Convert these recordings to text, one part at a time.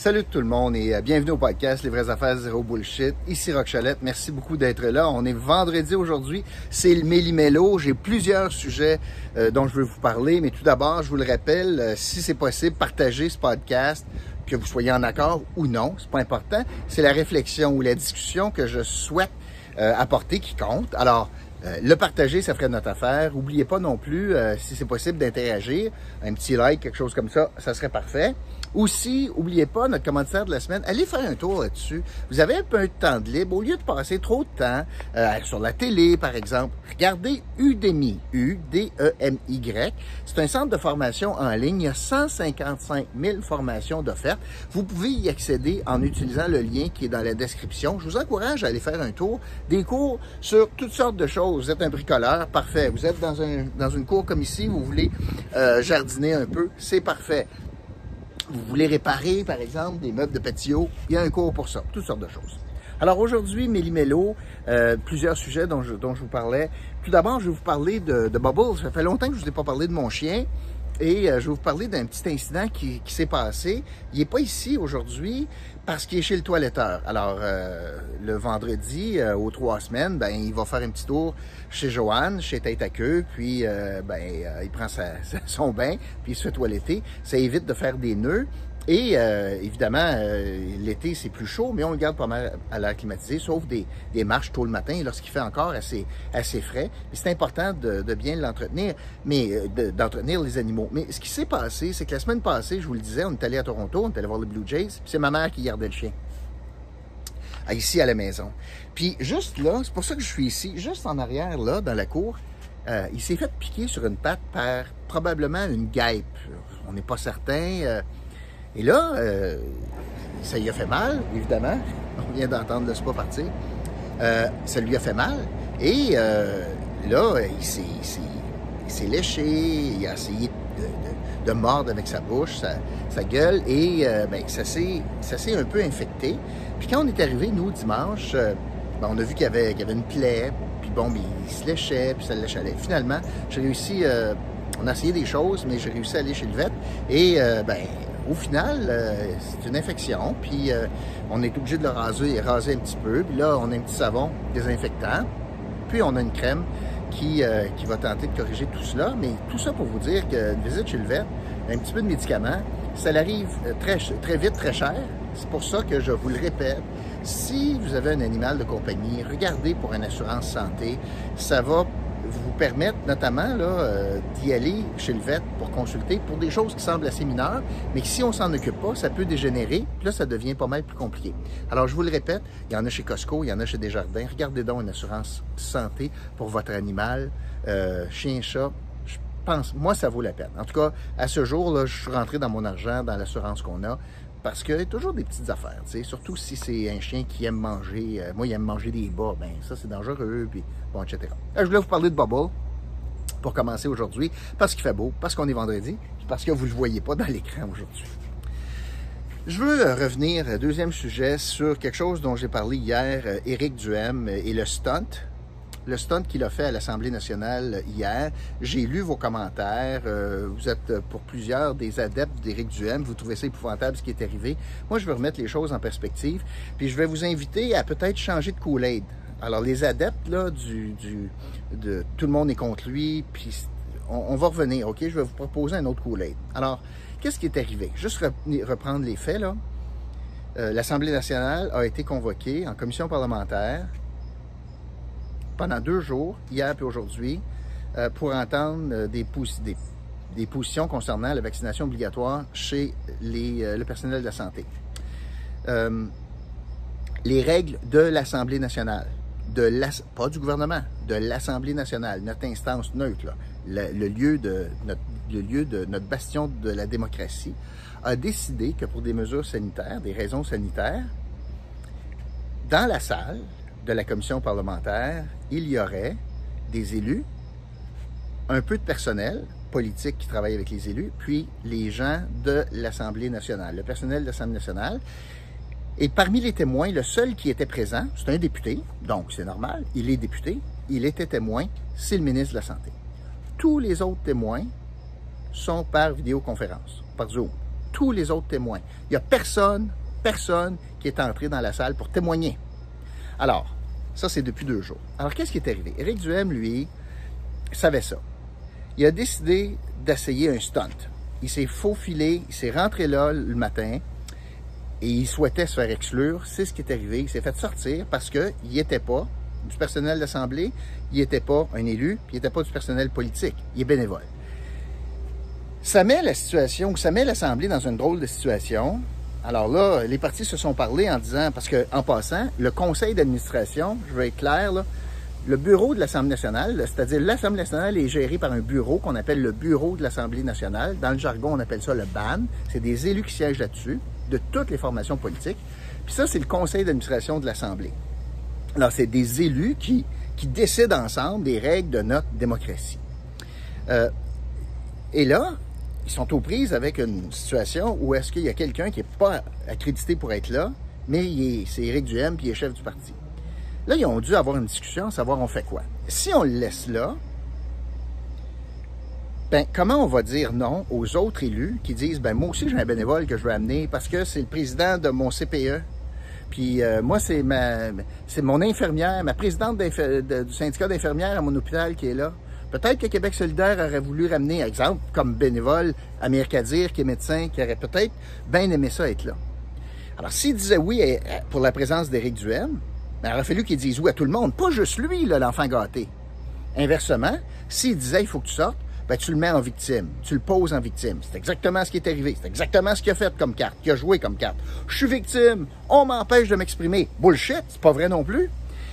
Salut tout le monde et euh, bienvenue au podcast Les vraies affaires zéro bullshit. Ici Rock merci beaucoup d'être là. On est vendredi aujourd'hui, c'est le Méli-Mélo. J'ai plusieurs sujets euh, dont je veux vous parler, mais tout d'abord, je vous le rappelle, euh, si c'est possible, partagez ce podcast, que vous soyez en accord ou non, c'est pas important. C'est la réflexion ou la discussion que je souhaite apporter qui compte. Alors, le partager, ça ferait notre affaire. N'oubliez pas non plus, si c'est possible, d'interagir. Un petit like, quelque chose comme ça, ça serait parfait. Aussi, oubliez pas notre commentaire de la semaine. Allez faire un tour là-dessus. Vous avez un peu de temps de libre. Au lieu de passer trop de temps euh, sur la télé, par exemple, regardez Udemy. U-D-E-M-Y. C'est un centre de formation en ligne. Il y a 155 000 formations d'offertes. Vous pouvez y accéder en utilisant le lien qui est dans la description. Je vous encourage à aller faire un tour. Des cours sur toutes sortes de choses. Vous êtes un bricoleur, parfait. Vous êtes dans, un, dans une cour comme ici, vous voulez euh, jardiner un peu, c'est parfait vous voulez réparer, par exemple, des meubles de patio, il y a un cours pour ça, toutes sortes de choses. Alors aujourd'hui, Méli-Mélo, euh, plusieurs sujets dont je, dont je vous parlais. Tout d'abord, je vais vous parler de, de Bubble. Ça fait longtemps que je ne vous ai pas parlé de mon chien. Et euh, je vais vous parler d'un petit incident qui, qui s'est passé. Il n'est pas ici aujourd'hui parce qu'il est chez le toiletteur. Alors, euh, le vendredi, euh, aux trois semaines, ben, il va faire un petit tour chez Joanne, chez Tête à queue, puis ben, il prend son bain, puis il se fait toiletter. Ça évite de faire des nœuds. Et euh, évidemment, euh, l'été, c'est plus chaud, mais on le garde pas mal à l'air climatisé, sauf des, des, marches tôt le matin lorsqu'il fait encore assez, assez frais. c'est important de, de bien l'entretenir, mais euh, d'entretenir les animaux. Mais ce qui s'est passé, c'est que la semaine passée, je vous le disais, on est allé à Toronto, on est allé voir les Blue Jays, puis c'est ma mère qui gardait le chien. Ici, à la maison. Puis juste là, c'est pour ça que je suis ici, juste en arrière, là, dans la cour, il s'est fait piquer sur une patte par probablement une guêpe. On n'est pas certain. Et là, euh, ça lui a fait mal, évidemment. On vient d'entendre le spa partir. Euh, ça lui a fait mal. Et euh, là, il s'est léché, il a essayé de, mordre avec sa bouche, sa, gueule, et ben, ça s'est un peu infecté. Puis quand on est arrivé, nous, dimanche, ben, on a vu qu'il y, avait, avait une plaie, puis bon, ben, il se léchait, puis ça le léchait. Finalement, j'ai réussi, on a essayé des choses, mais j'ai réussi à aller chez le vet, et ben au final, euh, c'est une infection, puis euh, on est obligé de le raser et raser un petit peu. Puis là, on a un petit savon désinfectant, puis on a une crème qui, euh, qui va tenter de corriger tout cela. Mais tout ça pour vous dire qu'une visite chez le vet, un petit peu de médicaments, ça arrive très, très vite, très cher. C'est pour ça que je vous le répète, si vous avez un animal de compagnie, regardez pour une assurance santé. Ça va vous permettre notamment euh, d'y aller chez le vet pour consulter pour des choses qui semblent assez mineures, mais si on s'en occupe pas, ça peut dégénérer, puis là, ça devient pas mal plus compliqué. Alors, je vous le répète, il y en a chez Costco, il y en a chez Desjardins. Regardez donc une assurance santé pour votre animal, euh, chien, chat. Moi, ça vaut la peine. En tout cas, à ce jour, là, je suis rentré dans mon argent, dans l'assurance qu'on a. Parce qu'il y a toujours des petites affaires, tu sais, surtout si c'est un chien qui aime manger. Euh, moi, il aime manger des bas, ben ça, c'est dangereux, puis bon, etc. je voulais vous parler de Bubble pour commencer aujourd'hui, parce qu'il fait beau, parce qu'on est vendredi, parce que vous ne le voyez pas dans l'écran aujourd'hui. Je veux euh, revenir, euh, deuxième sujet, sur quelque chose dont j'ai parlé hier, Éric Duhem et le stunt le stunt qu'il a fait à l'Assemblée nationale hier. J'ai lu vos commentaires. Euh, vous êtes pour plusieurs des adeptes d'Éric Duhem. Vous trouvez ça épouvantable ce qui est arrivé. Moi, je veux remettre les choses en perspective. Puis je vais vous inviter à peut-être changer de Kool-Aid. Alors, les adeptes, là, du, de tout le monde est contre lui, puis on, va revenir, OK? Je vais vous proposer un autre Kool-Aid. Alors, qu'est-ce qui est arrivé? Juste reprendre les faits, là. Euh, L'Assemblée nationale a été convoquée en commission parlementaire pendant deux jours, hier et aujourd'hui, euh, pour entendre euh, des, des, positions concernant la vaccination obligatoire chez les, euh, le personnel de la santé. les règles de l'Assemblée nationale, de pas du gouvernement, de l'Assemblée nationale, notre instance neutre, le, lieu de notre, le lieu de notre bastion de la démocratie, a décidé que pour des mesures sanitaires, des raisons sanitaires, dans la salle, de la commission parlementaire, il y aurait des élus, un peu de personnel politique qui travaille avec les élus, puis les gens de l'Assemblée nationale, le personnel de l'Assemblée nationale. Et parmi les témoins, le seul qui était présent, c'est un député, donc c'est normal, il est député, il était témoin, c'est le ministre de la Santé. Tous les autres témoins sont par vidéoconférence, par Zoom. tous les autres témoins. Il n'y a personne, personne qui est entré dans la salle pour témoigner. Alors, ça, c'est depuis deux jours. Alors, qu'est-ce qui est arrivé? Éric Duhem, lui, savait ça. Il a décidé d'essayer un stunt. Il s'est faufilé, il s'est rentré là le matin et il souhaitait se faire exclure. C'est ce qui est arrivé. Il s'est fait sortir parce qu'il n'était pas du personnel d'Assemblée, il n'était pas un élu, il n'était pas du personnel politique. Il est bénévole. Ça met la situation, ça met l'Assemblée dans une drôle de situation. Alors là, les partis se sont parlé en disant, parce que en passant, le conseil d'administration, je vais être clair, là, le bureau de l'Assemblée nationale, c'est-à-dire l'Assemblée nationale est gérée par un bureau qu'on appelle le bureau de l'Assemblée nationale. Dans le jargon, on appelle ça le BAN. C'est des élus qui siègent là-dessus, de toutes les formations politiques. Puis ça, c'est le conseil d'administration de l'Assemblée. Alors, c'est des élus qui, qui décident ensemble des règles de notre démocratie. Euh, et là, ils sont aux prises avec une situation où est-ce qu'il y a quelqu'un qui n'est pas accrédité pour être là, mais c'est Éric Duhem, puis il est chef du parti. Là, ils ont dû avoir une discussion, savoir on fait quoi. Si on le laisse là, ben, comment on va dire non aux autres élus qui disent, ben, moi aussi, j'ai un bénévole que je veux amener parce que c'est le président de mon CPE. Puis euh, moi, c'est ma, c'est mon infirmière, ma présidente du syndicat d'infirmières à mon hôpital qui est là. Peut-être que Québec solidaire aurait voulu ramener, exemple, comme bénévole, Amir Kadir, qui est médecin, qui aurait peut-être bien aimé ça être là. Alors, s'il disait oui pour la présence d'Éric Duhem, ben, il aurait fallu qu'il dise oui à tout le monde, pas juste lui, l'enfant gâté. Inversement, s'il disait il faut que tu sortes, ben, tu le mets en victime, tu le poses en victime. C'est exactement ce qui est arrivé, c'est exactement ce qu'il a fait comme carte, qu'il a joué comme carte. Je suis victime, on m'empêche de m'exprimer. Bullshit, c'est pas vrai non plus.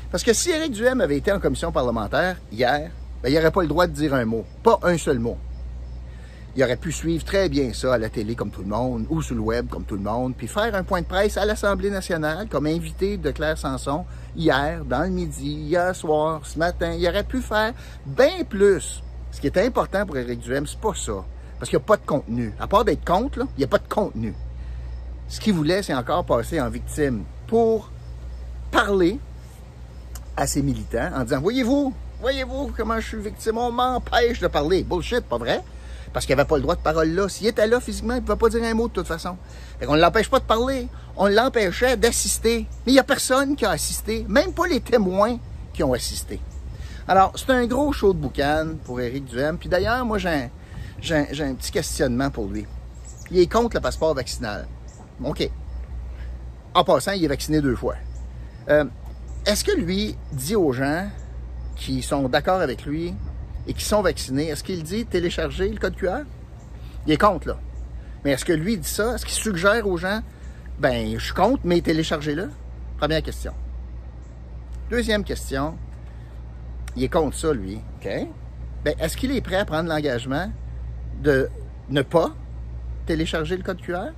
Parce que si Éric Duhem avait été en commission parlementaire hier, ben, il n'aurait pas le droit de dire un mot, pas un seul mot. Il aurait pu suivre très bien ça à la télé comme tout le monde, ou sur le web comme tout le monde, puis faire un point de presse à l'Assemblée nationale comme invité de Claire Sanson hier, dans le midi, hier soir, ce matin. Il aurait pu faire bien plus. Ce qui est important pour Éric Duhem, c'est pas ça. Parce qu'il n'y a pas de contenu. À part d'être contre, il n'y a pas de contenu. Ce qu'il voulait, c'est encore passer en victime pour parler à ses militants en disant, voyez-vous, Voyez-vous comment je suis victime? On m'empêche de parler. Bullshit, pas vrai? Parce qu'il n'avait pas le droit de parole là. S'il était là physiquement, il ne pouvait pas dire un mot de toute façon. Fait qu'on ne l'empêche pas de parler. On l'empêchait d'assister. Mais il n'y a personne qui a assisté. Même pas les témoins qui ont assisté. Alors, c'est un gros show de boucan pour Éric Duhem. Puis d'ailleurs, moi, j'ai un, un, petit questionnement pour lui. Il est contre le passeport vaccinal. OK. En passant, il est vacciné deux fois. Euh, est-ce que lui dit aux gens qui sont d'accord avec lui et qui sont vaccinés, est-ce qu'il dit télécharger le code QR? Il est contre, là. Mais est-ce que lui dit ça? Est-ce qu'il suggère aux gens, ben, je suis contre, mais téléchargez-le? Première question. Deuxième question, il est contre ça, lui, OK? Ben, est-ce qu'il est prêt à prendre l'engagement de ne pas télécharger le code QR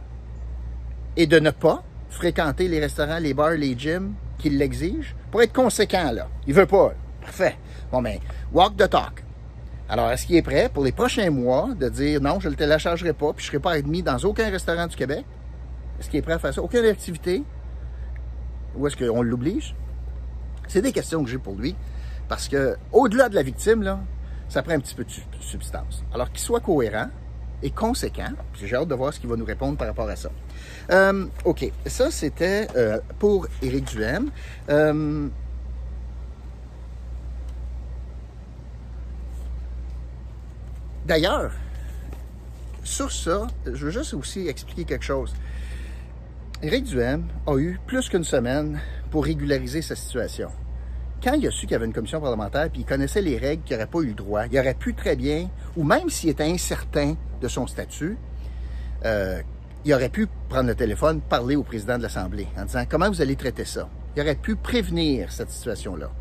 et de ne pas fréquenter les restaurants, les bars, les gyms qui l'exigent pour être conséquent, là? Il veut pas. Parfait. Bon, ben, walk the talk. Alors, est-ce qu'il est prêt pour les prochains mois de dire non, je ne le téléchargerai pas, puis je ne serai pas admis dans aucun restaurant du Québec? Est-ce qu'il est prêt à faire ça? Aucune activité? Ou est-ce qu'on l'oblige? C'est des questions que j'ai pour lui. Parce que, au-delà de la victime, là, ça prend un petit peu de substance. Alors, qu'il soit cohérent et conséquent. J'ai hâte de voir ce qu'il va nous répondre par rapport à ça. Euh, OK. Ça, c'était euh, pour Éric Duhem. Euh, D'ailleurs, sur ça, je veux juste aussi expliquer quelque chose. Éric Duhem a eu plus qu'une semaine pour régulariser sa situation. Quand il a su qu'il y avait une commission parlementaire, puis il connaissait les règles qu'il n'aurait pas eu le droit, il aurait pu très bien, ou même s'il était incertain de son statut, euh, il aurait pu prendre le téléphone, parler au président de l'Assemblée en disant comment vous allez traiter ça? Il aurait pu prévenir cette situation-là.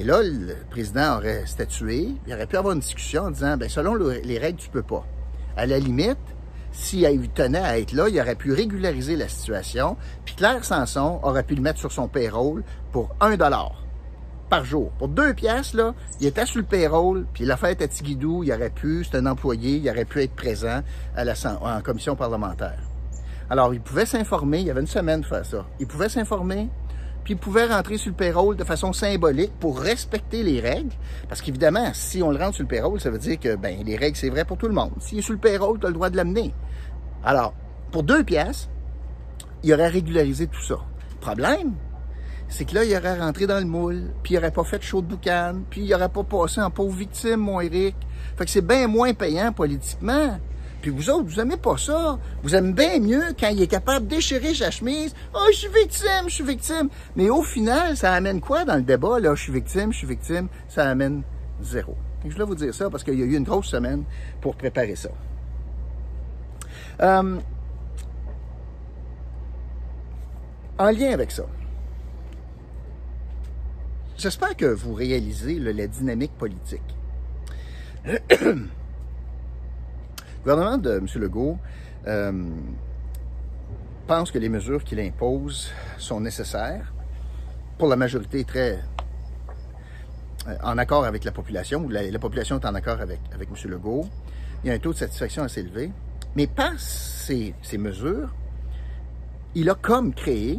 Et là, le président aurait statué, il aurait pu avoir une discussion en disant, ben selon les règles, tu peux pas. À la limite, s'il tenait à être là, il aurait pu régulariser la situation, puis Claire Sanson aurait pu le mettre sur son payroll pour un dollar par jour. Pour deux pièces, là, il était sur le payroll, puis la fête à Tigidou, il aurait pu, c'est un employé, il aurait pu être présent à la, en commission parlementaire. Alors, il pouvait s'informer, il y avait une semaine pour faire ça. Il pouvait s'informer, puis pouvait rentrer sur le payroll de façon symbolique pour respecter les règles. Parce qu'évidemment, si on le rentre sur le payroll, ça veut dire que ben, les règles, c'est vrai pour tout le monde. S'il est sur le payroll, tu as le droit de l'amener. Alors, pour deux pièces, il aurait régularisé tout ça. Problème, c'est que là, il aurait rentré dans le moule, puis il aurait pas fait chaud de boucan, puis il aurait pas passé en pauvre victime, mon Eric. Fait que c'est bien moins payant politiquement. Puis vous autres, vous aimez pas ça. Vous aimez bien mieux quand il est capable de déchirer sa chemise. Oh, je suis victime, je suis victime. Mais au final, ça amène quoi dans le débat, là? Je suis victime, je suis victime. Ça amène zéro. je voulais vous dire ça parce qu'il y a eu une grosse semaine pour préparer ça. Euh, en lien avec ça, j'espère que vous réalisez la dynamique politique. Le gouvernement de M. Legault euh, pense que les mesures qu'il impose sont nécessaires pour la majorité très euh, en accord avec la population, la, population est en accord avec, M. Legault. Il y a un taux de satisfaction assez élevé. Mais par ces, ces mesures, il a comme créé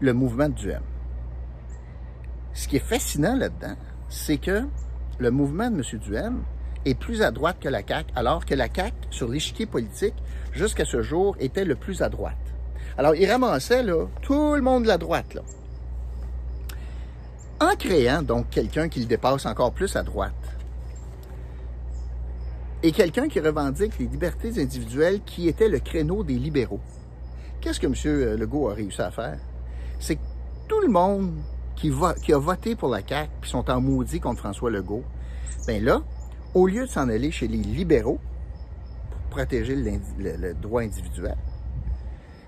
le mouvement du M. Ce qui est fascinant là-dedans, c'est que le mouvement de M. Duhem est plus à droite que la CAQ, alors que la CAQ, sur l'échiquier politique, jusqu'à ce jour, était le plus à droite. Alors, il ramassait là, tout le monde de la droite. En créant donc quelqu'un qui le dépasse encore plus à droite, et quelqu'un qui revendique les libertés individuelles qui était le créneau des libéraux. Qu'est-ce que M. Legault a réussi à faire? C'est que tout le monde qui, qui a voté pour la CAQ, puis sont en maudit contre François Legault, bien là, au lieu de s'en aller chez les libéraux pour protéger le, droit individuel,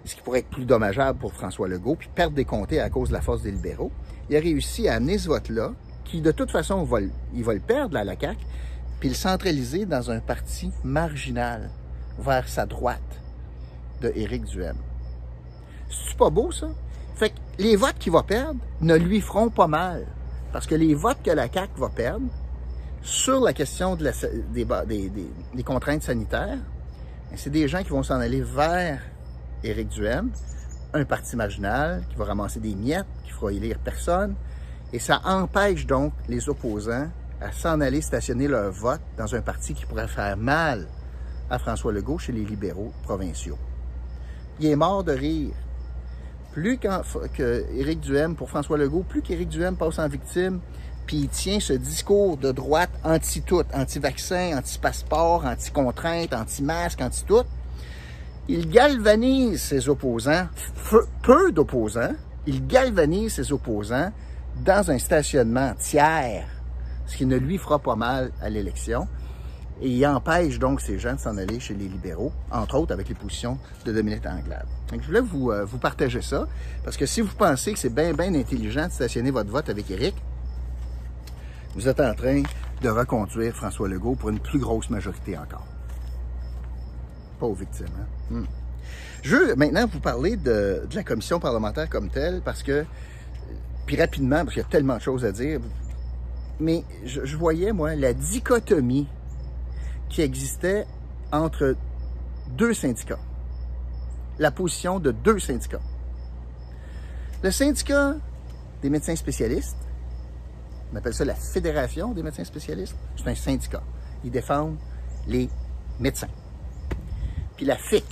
ce qui pourrait être plus dommageable pour François Legault, puis perdre des comtés à cause de la force des libéraux, il a réussi à amener ce vote-là, qui de toute façon, va, il va le perdre à la CAQ, puis le centraliser dans un parti marginal vers sa droite de Éric Duhem. C'est pas beau, ça? Fait que les votes qu'il va perdre ne lui feront pas mal. Parce que les votes que la CAQ va perdre sur la question des, contraintes sanitaires, ben, c'est des gens qui vont s'en aller vers Éric Duhem, un parti marginal qui va ramasser des miettes, qui fera élire personne. Et ça empêche donc les opposants à s'en aller stationner leur vote dans un parti qui pourrait faire mal à François Legault chez les libéraux provinciaux. Il est mort de rire. Plus que Éric Duhem, pour François Legault, plus qu'Éric Duhem passe en victime, puis il tient ce discours de droite anti-tout, anti-vaccin, anti-passeport, anti-contrainte, anti-masque, anti-tout, il galvanise ses opposants, peu d'opposants, il galvanise ses opposants dans un stationnement tiers ce qui ne lui fera pas mal à l'élection. Et il empêche donc ces gens de s'en aller chez les libéraux, entre autres avec les positions de Dominique Anglade. Donc, je voulais vous, euh, vous partager ça, parce que si vous pensez que c'est bien, bien intelligent de stationner votre vote avec Éric, vous êtes en train de reconduire François Legault pour une plus grosse majorité encore. Pas aux victimes. Hein? Hmm. Je veux maintenant vous parler de, de, la commission parlementaire comme telle, parce que, puis rapidement, parce qu'il y a tellement de choses à dire, mais je, voyais, moi, la dichotomie qui existait entre deux syndicats. La position de deux syndicats. Le syndicat des médecins spécialistes, on appelle ça la Fédération des médecins spécialistes, c'est un syndicat. Ils défendent les médecins. Puis la FIC,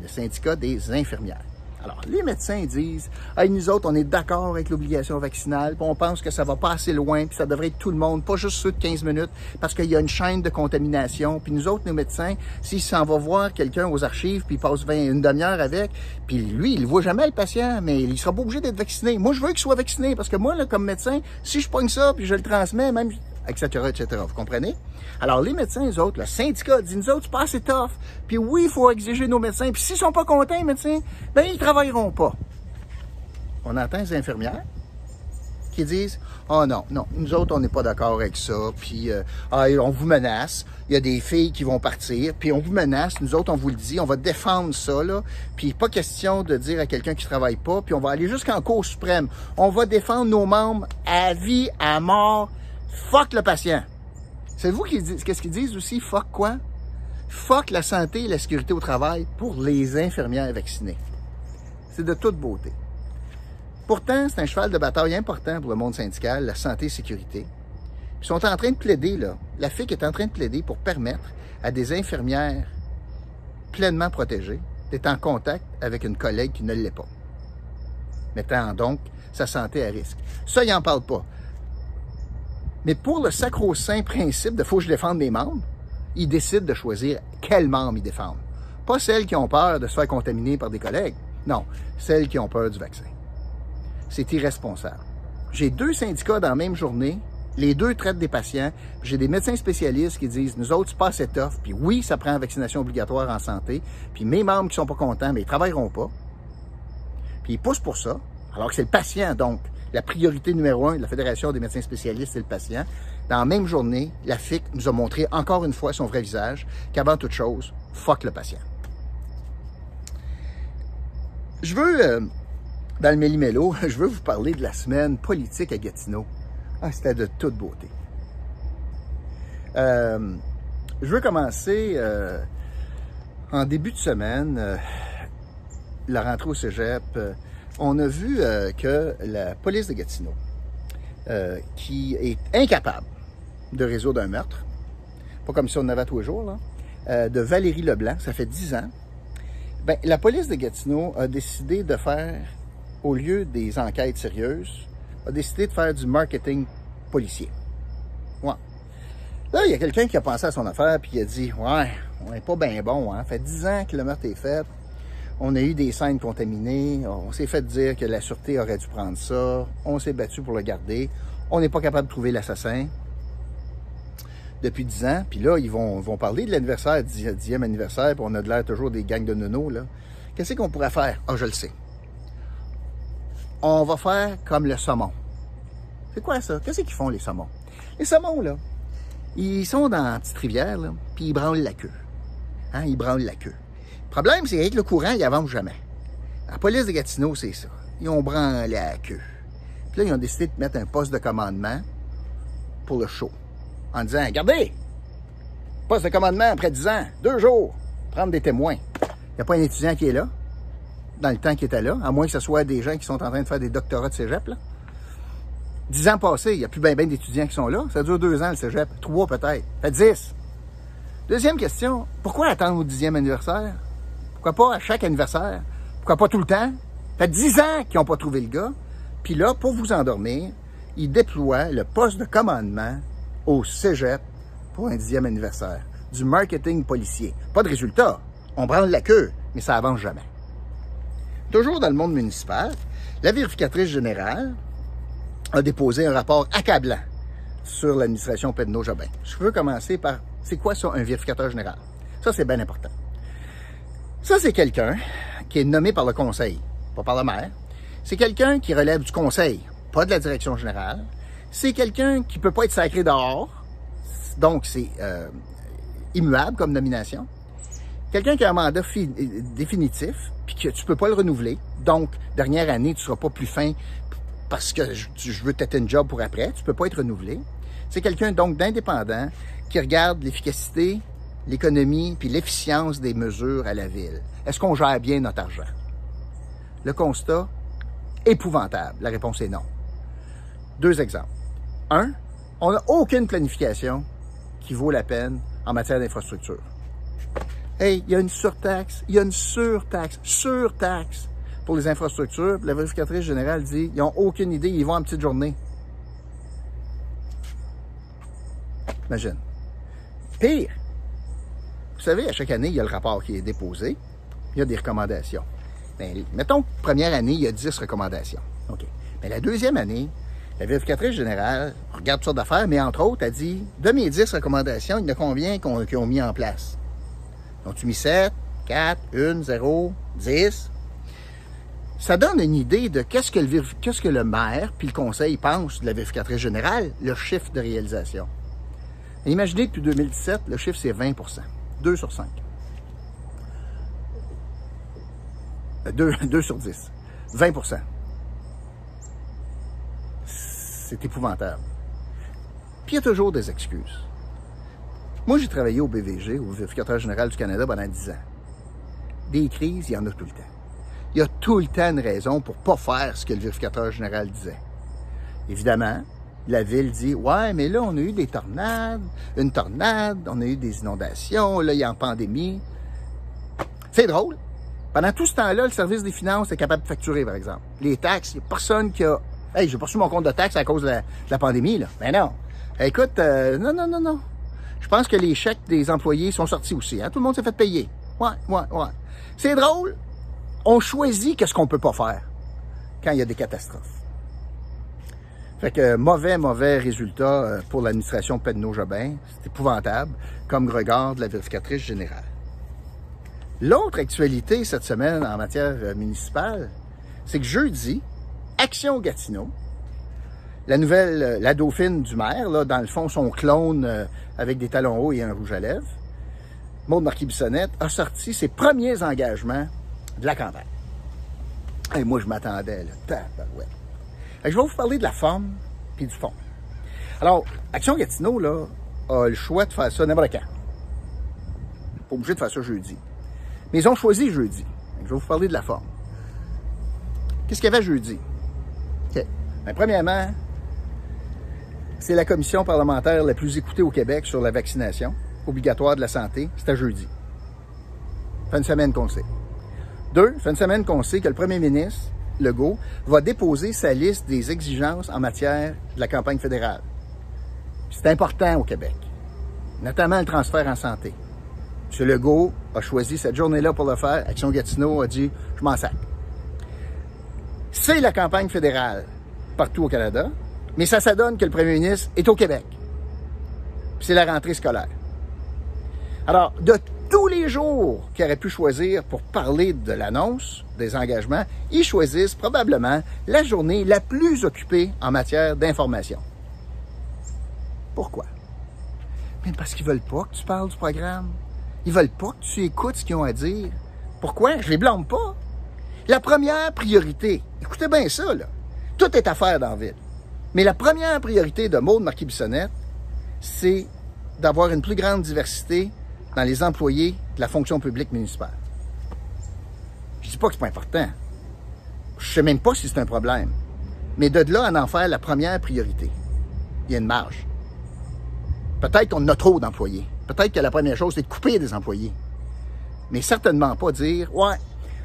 le syndicat des infirmières. Alors, les médecins disent, hey, nous autres, on est d'accord avec l'obligation vaccinale, puis on pense que ça va pas assez loin, puis ça devrait être tout le monde, pas juste ceux de 15 minutes, parce qu'il y a une chaîne de contamination. Puis nous autres, nos médecins, s'il s'en va voir quelqu'un aux archives, puis il passe 20, une demi-heure avec, puis lui, il voit jamais le patient, mais il sera pas obligé d'être vacciné. Moi, je veux qu'il soit vacciné, parce que moi, là, comme médecin, si je pogne ça, puis je le transmets, même etc., etc. Vous comprenez? Alors, les médecins, les autres, le syndicat dit, nous autres, c'est pas assez tough. Puis oui, il faut exiger nos médecins. Puis s'ils sont pas contents, les médecins, ben, ils travailleront pas. On entend les infirmières qui disent, oh non, non, nous autres, on n'est pas d'accord avec ça. Puis, euh, on vous menace. Il y a des filles qui vont partir. Puis on vous menace. Nous autres, on vous le dit. On va défendre ça, là. Puis pas question de dire à quelqu'un qui travaille pas. Puis on va aller jusqu'en Cour suprême. On va défendre nos membres à vie, à mort Fuck le patient. C'est vous qu'est-ce qu'ils disent aussi? Fuck quoi? Fuck la santé et la sécurité au travail pour les infirmières vaccinées. C'est de toute beauté. Pourtant, c'est un cheval de bataille important pour le monde syndical, la santé et sécurité. Ils sont en train de plaider, là. La FIC est en train de plaider pour permettre à des infirmières pleinement protégées es en contact avec une collègue qui ne l'est pas, mettant donc sa santé à risque. Ça, il n'en parle pas. Mais pour le sacro-saint principe de faut que je défende mes membres, il décide de choisir quels membres ils défendent. Pas celles qui ont peur de se faire contaminer par des collègues. Non, celles qui ont peur du vaccin. C'est irresponsable. J'ai deux syndicats dans la même journée, les deux traitent des patients, j'ai des médecins spécialistes qui disent, nous autres, c'est pas assez tough, puis oui, ça prend une vaccination obligatoire en santé, puis mes membres qui sont pas contents, mais ils travailleront pas. Puis ils poussent pour ça, alors que c'est le patient, donc, la priorité numéro un de la Fédération des médecins spécialistes, c'est le patient. Dans la même journée, la FIC nous a montré encore une fois son vrai visage, qu'avant toute chose, fuck le patient. Je veux, euh, dans le Méli-Mélo, je veux vous parler de la semaine politique à Gatineau. Ah, c'était de toute beauté. Euh, je veux commencer euh, en début de semaine, la rentrée au cégep. On a vu que la police de Gatineau, qui est incapable de résoudre un meurtre, pas comme si on en avait tous les jours, là, de Valérie Leblanc, ça fait dix ans, ben, la police de Gatineau a décidé de faire, au lieu des enquêtes sérieuses, a décidé de faire du marketing policier. Ouais. Là, il y a quelqu'un qui a pensé à son affaire puis il a dit Ouais, on n'est pas bien bon, hein. Ça fait dix ans que le meurtre est fait. On a eu des scènes contaminées. On s'est fait dire que la sûreté aurait dû prendre ça. On s'est battu pour le garder. On n'est pas capable de trouver l'assassin depuis 10 ans. Puis là, ils vont, parler de l'anniversaire, 10e anniversaire, puis on a de l'air toujours des gangs de nono, là. Qu'est-ce qu'on pourrait faire? Ah, je le sais. On va faire comme le saumon. C'est quoi ça? Qu'est-ce qu'ils font, les saumons? Les saumons, là, ils sont dans la petite rivière, puis ils branlent la queue. Hein? Ils branlent la queue. Problème, c'est qu'avec le courant, ils avancent jamais. La police de Gatineau, c'est ça. Ils ont branlé la queue. Puis là, ils ont décidé de mettre un poste de commandement pour le show en disant Regardez, poste de commandement après 10 ans, deux jours, prendre des témoins. Il n'y a pas un étudiant qui est là, dans le temps qui était là, à moins que ce soit des gens qui sont en train de faire des doctorats de cégep. Là. 10 ans passés, il n'y a plus bien ben, d'étudiants qui sont là. Ça dure deux ans le cégep, trois peut-être, fait 10. Deuxième question, pourquoi attendre au dixième anniversaire? Pourquoi pas à chaque anniversaire? Pourquoi pas tout le temps? Ça fait 10 ans qu'ils n'ont pas trouvé le gars. Puis là, pour vous endormir, ils déploient le poste de commandement au cégep pour un dixième anniversaire. Du marketing policier. Pas de résultat. On prend la queue, mais ça avance jamais. Toujours dans le monde municipal, la vérificatrice générale a déposé un rapport accablant sur l'administration Pedno-Jobin. Je veux commencer par, c'est quoi ça, un vérificateur général? Ça, c'est bien important. Ça, c'est quelqu'un qui est nommé par le conseil, pas par le maire. C'est quelqu'un qui relève du conseil, pas de la direction générale c'est quelqu'un qui peut pas être sacré dehors, donc c'est euh, immuable comme nomination. Quelqu'un qui a un mandat définitif, puis que tu peux pas le renouveler. Donc, dernière année, tu seras pas plus fin parce que je, veux t'être un job pour après. Tu peux pas être renouvelé. C'est quelqu'un donc d'indépendant qui regarde l'efficacité, l'économie, puis l'efficience des mesures à la ville. Est-ce qu'on gère bien notre argent? Le constat, épouvantable. La réponse est non. Deux exemples. Un, on n'a aucune planification qui vaut la peine en matière d'infrastructure. Hey, il y a une surtaxe, il y a une surtaxe, surtaxe pour les infrastructures. La vérificatrice générale dit, ils n'ont aucune idée, ils vont en petite journée. Imagine. Pire, vous savez, à chaque année, il y a le rapport qui est déposé, il y a des recommandations. Ben, mettons, première année, il y a 10 recommandations. OK. Mais la deuxième année, la vérificatrice générale regarde toutes sortes d'affaires, mais entre autres, elle dit de mes 10 recommandations, il y en a combien qui ont mis en place? Ont-tu mis 7, 4, 1, 0, 10 Ça donne une idée de qu'est-ce que le, que le maire puis le conseil pensent de la vérificatrice générale, le chiffre de réalisation. imaginez depuis 2017, le chiffre c'est 20 2 sur 5. 2, 2 sur 10. 20% c'est épouvantable. Puis il y a toujours des excuses. Moi, j'ai travaillé au BVG, au Vérificateur général du Canada, pendant 10 ans. Des crises, il y en a tout le temps. Il y a tout le temps une raison pour pas faire ce que le vérificateur général disait. Évidemment, la ville dit Ouais, mais là, on a eu des tornades, une tornade, on a eu des inondations, là, il y a en pandémie. C'est drôle, Pendant tout ce temps-là, le service des finances est capable de facturer, par exemple. Les taxes, il n'y a personne qui a... Hey, j'ai reçu mon compte de taxes à cause de la, pandémie, là. Ben non. Écoute, euh, non, non, non, non. Je pense que les chèques des employés sont sortis aussi. Hein? Tout le monde s'est fait payer. Ouais, ouais, ouais. C'est drôle. On choisit qu'est-ce qu'on peut pas faire quand il y a des catastrophes. Fait que mauvais, mauvais résultat euh, pour l'administration Pedno-Jobin. C'est épouvantable, comme regard de la vérificatrice générale. L'autre actualité cette semaine en matière euh, municipale, c'est que jeudi, Action Gatineau, la nouvelle, euh, la dauphine du maire, là, dans le fond, son clone avec des talons hauts et un rouge à lèvres, Maud Marquis-Bissonnette, a sorti ses premiers engagements de la campagne. Et moi, je m'attendais, là. ouais. Je vais vous parler de la forme puis du fond. Alors, Action Gatineau, là, a le choix de faire ça n'importe quand. Pas obligé de faire ça jeudi. Mais ils ont choisi jeudi. Je vais vous parler de la forme. Qu'est-ce qu'il y avait jeudi? Ben, premièrement, c'est la commission parlementaire la plus écoutée au Québec sur la vaccination obligatoire de la santé. C'était jeudi. Fin de semaine qu'on sait. Deux, fin de semaine qu'on sait que le premier ministre, Legault, va déposer sa liste des exigences en matière de la campagne fédérale. C'est important au Québec, notamment le transfert en santé. M. Legault a choisi cette journée-là pour le faire. Action Gatineau a dit « je m'en sac ». C'est la campagne fédérale partout au Canada, mais ça s'adonne que le premier ministre est au Québec. C'est la rentrée scolaire. Alors, de jours qu'ils auraient pu choisir pour parler de l'annonce des engagements, ils choisissent probablement la journée la plus occupée en matière d'information. Pourquoi? Mais parce qu'ils veulent pas que tu parles du programme. Ils veulent pas que tu écoutes ce qu'ils ont à dire. Pourquoi? Je les blâme pas. La première priorité, écoutez bien ça, là. Tout est à faire dans la ville. Mais la première priorité de Maud Marquis-Bissonnette, c'est d'avoir une plus grande diversité dans les employés de la fonction publique municipale. Je dis pas que c'est pas important. Je sais même pas si c'est un problème. Mais de là à en faire la première priorité, il y a une marge. Peut-être qu'on a trop d'employés. Peut-être que la première chose, c'est de couper des employés. Mais certainement pas dire, ouais,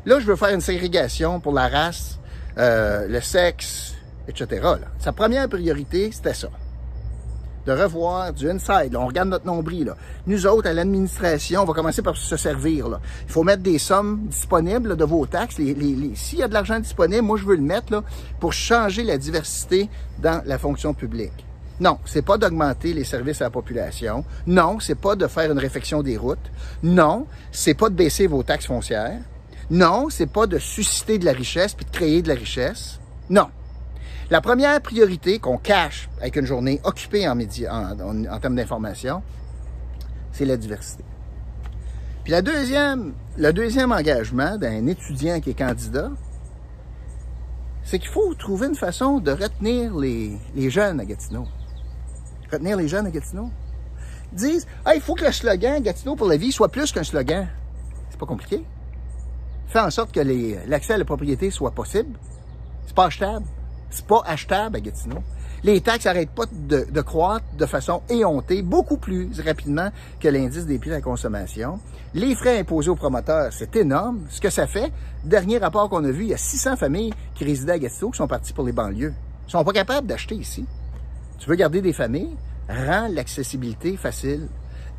là, je veux faire une ségrégation pour la race, euh, le sexe, etc. Sa première priorité, c'était ça de revoir du inside. on regarde notre nombril. Là. Nous autres, à l'administration, on va commencer par se servir. Là. Il faut mettre des sommes disponibles de vos taxes. S'il y a de l'argent disponible, moi, je veux le mettre là, pour changer la diversité dans la fonction publique. Non, c'est pas d'augmenter les services à la population. Non, c'est pas de faire une réfection des routes. Non, c'est pas de baisser vos taxes foncières. Non, c'est pas de susciter de la richesse puis de créer de la richesse. Non, la première priorité qu'on cache avec une journée occupée en, en, termes d'information, c'est la diversité. Puis la deuxième, le deuxième engagement d'un étudiant qui est candidat, c'est qu'il faut trouver une façon de retenir les, jeunes à Gatineau. Retenir les jeunes à Gatineau. Ils disent, ah, il faut que le slogan Gatineau pour la vie soit plus qu'un slogan. C'est pas compliqué. Faire en sorte que l'accès à la propriété soit possible. C'est pas achetable. C'est pas achetable à Gatineau. Les taxes n'arrêtent pas de, croître de façon éhontée, beaucoup plus rapidement que l'indice des prix de la consommation. Les frais imposés aux promoteurs, c'est énorme. Ce que ça fait, dernier rapport qu'on a vu, il y a 600 familles qui résidaient à Gatineau qui sont parties pour les banlieues. Ils sont pas capables d'acheter ici. Tu veux garder des familles? Rends l'accessibilité facile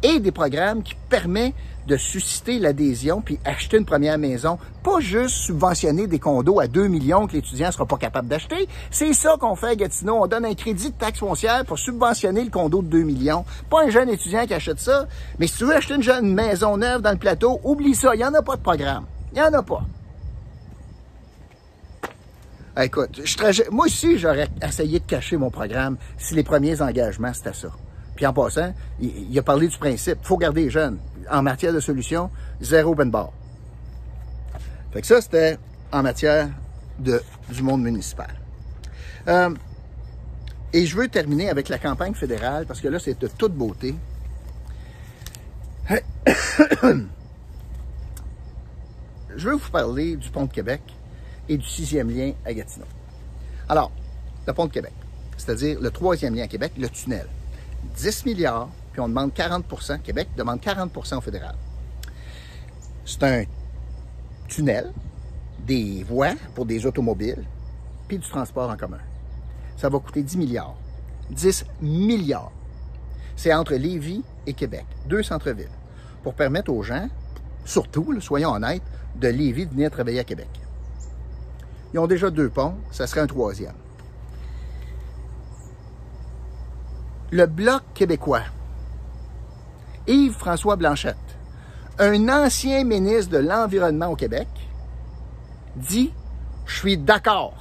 et des programmes qui permettent de susciter l'adhésion puis acheter une première maison. Pas juste subventionner des condos à 2 millions que l'étudiant ne sera pas capable d'acheter. C'est ça qu'on fait à Gatineau. On donne un crédit de taxe foncière pour subventionner le condo de 2 millions. Pas un jeune étudiant qui achète ça. Mais si tu veux acheter une jeune maison neuve dans le plateau, oublie ça. Il n'y en a pas de programme. Il n'y en a pas. Écoute, je, moi aussi, j'aurais essayé de cacher mon programme si les premiers engagements, c'était ça. Puis en passant, il, a parlé du principe, il faut garder les jeunes. En matière de solutions, zéro open bar. Fait que ça, c'était en matière de, du monde municipal. Euh, et je veux terminer avec la campagne fédérale, parce que là, c'est de toute beauté. je veux vous parler du pont de Québec et du sixième lien à Gatineau. Alors, le pont de Québec, c'est-à-dire le troisième lien à Québec, le tunnel. 10 milliards, puis on demande 40% Québec demande 40% au fédéral. C'est un tunnels, des voies pour des automobiles, puis du transport en commun. Ça va coûter 10 milliards. 10 milliards. C'est entre Lévis et Québec, deux centres-villes, pour permettre aux gens, surtout, soyons honnêtes, de Lévis de venir travailler à Québec. Ils ont déjà deux ponts, ça serait un troisième. Le Bloc québécois, Yves-François Blanchette, un ancien ministre de l'Environnement au Québec, dit Je suis d'accord.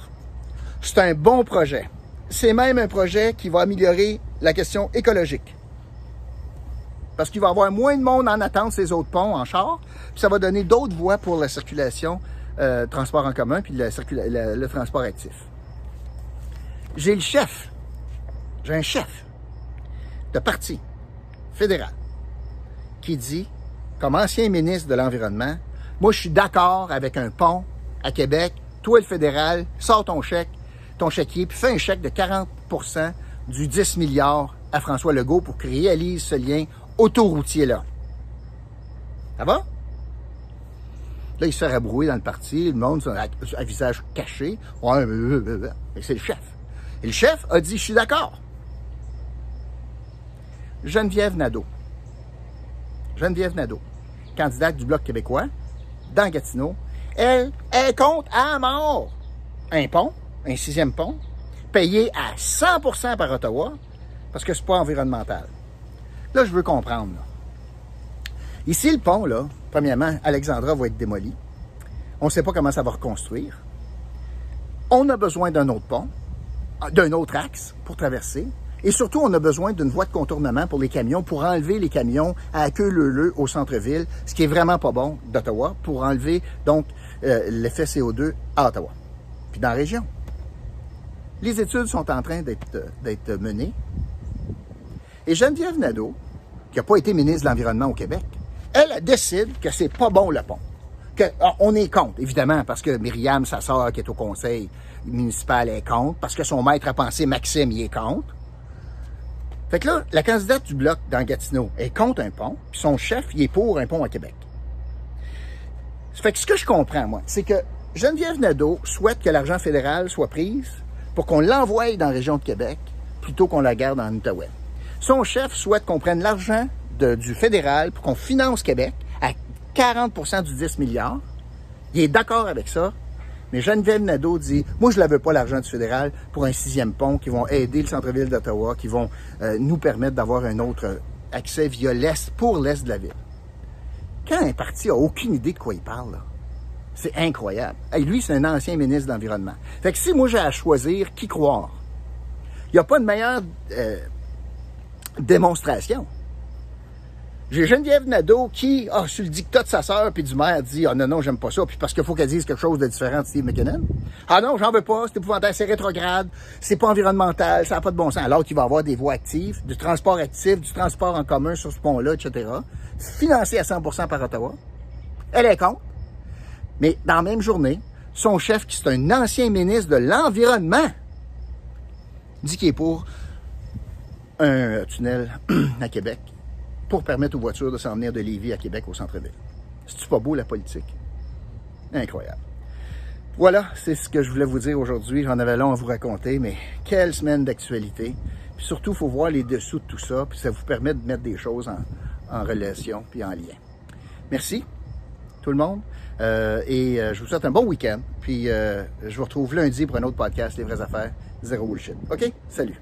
C'est un bon projet. C'est même un projet qui va améliorer la question écologique. Parce qu'il va y avoir moins de monde en attente ces autres ponts en char, puis ça va donner d'autres voies pour la circulation, euh, transport en commun, puis le, le transport actif. J'ai le chef, j'ai un chef de parti fédéral qui dit, comme ancien ministre de l'Environnement, moi je suis d'accord avec un pont à Québec, toi le fédéral, sors ton chèque, ton chéquier, puis fais un chèque de 40% du 10 milliards à François Legault pour qu'il réalise ce lien autoroutier-là. Ça va? Là, il se fait rabrouer dans le parti, le monde a un visage caché. Ouais, c'est le chef. Et le chef a dit, je suis d'accord. Geneviève Nadeau. Geneviève Nadeau, candidate du Bloc québécois, dans Gatineau, elle, elle compte à mort un pont, un sixième pont, payé à 100% par Ottawa, parce que c'est pas environnemental. Là, je veux comprendre. Ici, le pont, là, premièrement, Alexandra va être démoli. On ne sait pas comment ça va reconstruire. On a besoin d'un autre pont, d'un autre axe pour traverser. Et surtout, on a besoin d'une voie de contournement pour les camions, pour enlever les camions à queue leu au centre-ville, ce qui est vraiment pas bon d'Ottawa, pour enlever donc euh, l'effet CO2 à Ottawa, puis dans la région. Les études sont en train d'être menées. Et Geneviève Nadeau, qui n'a pas été ministre de l'Environnement au Québec, elle décide que c'est pas bon le pont. Que, ah, on est contre, évidemment, parce que Myriam, sa sœur, qui est au conseil municipal, est contre, parce que son maître à penser, Maxime, il est contre. Fait que là, la candidate du Bloc dans Gatineau est contre un pont, puis son chef, il est pour un pont à Québec. Fait que ce que je comprends, moi, c'est que Geneviève Nadeau souhaite que l'argent fédéral soit pris pour qu'on l'envoie dans la région de Québec plutôt qu'on la garde en Outaouais. Son chef souhaite qu'on prenne l'argent du fédéral pour qu'on finance Québec à 40% du 10 milliards. Il est d'accord avec ça, mais Geneviève Nadeau dit, moi, je ne veux pas l'argent du fédéral pour un sixième pont qui vont aider le centre-ville d'Ottawa, qui vont euh, nous permettre d'avoir un autre accès via l'Est pour l'Est de la ville. Quand un parti a aucune idée de quoi il parle, c'est incroyable. Et lui, c'est un ancien ministre de l'Environnement. Fait que si moi j'ai à choisir qui croire, il n'y a pas de meilleure euh, démonstration. J'ai Geneviève Nadeau qui, ah, sur le dictat de sa sœur puis du maire, dit Ah non, non, j'aime pas ça, puis parce qu'il faut qu'elle dise quelque chose de différent de Steve McKinnon. Ah non, j'en veux pas, c'est épouvantable, c'est rétrograde, c'est pas environnemental, ça n'a pas de bon sens. Alors qu'il va avoir des voies actives, du transport actif, du transport en commun sur ce pont-là, etc., financé à 100% par Ottawa. Elle est contre. Mais dans la même journée, son chef, qui est un ancien ministre de l'Environnement, dit qu'il est pour un tunnel à Québec pour permettre aux voitures de s'en venir de Lévis à Québec au centre-ville. C'est-tu pas beau la politique? Incroyable. Voilà, c'est ce que je voulais vous dire aujourd'hui. J'en avais long à vous raconter, mais quelle semaine d'actualité. Puis surtout, il faut voir les dessous de tout ça, puis ça vous permet de mettre des choses en, relation puis en lien. Merci, tout le monde. Euh, et euh, je vous souhaite un bon week-end. Puis euh, je vous retrouve lundi pour un autre podcast, Les vraies affaires, zéro bullshit. OK? Salut.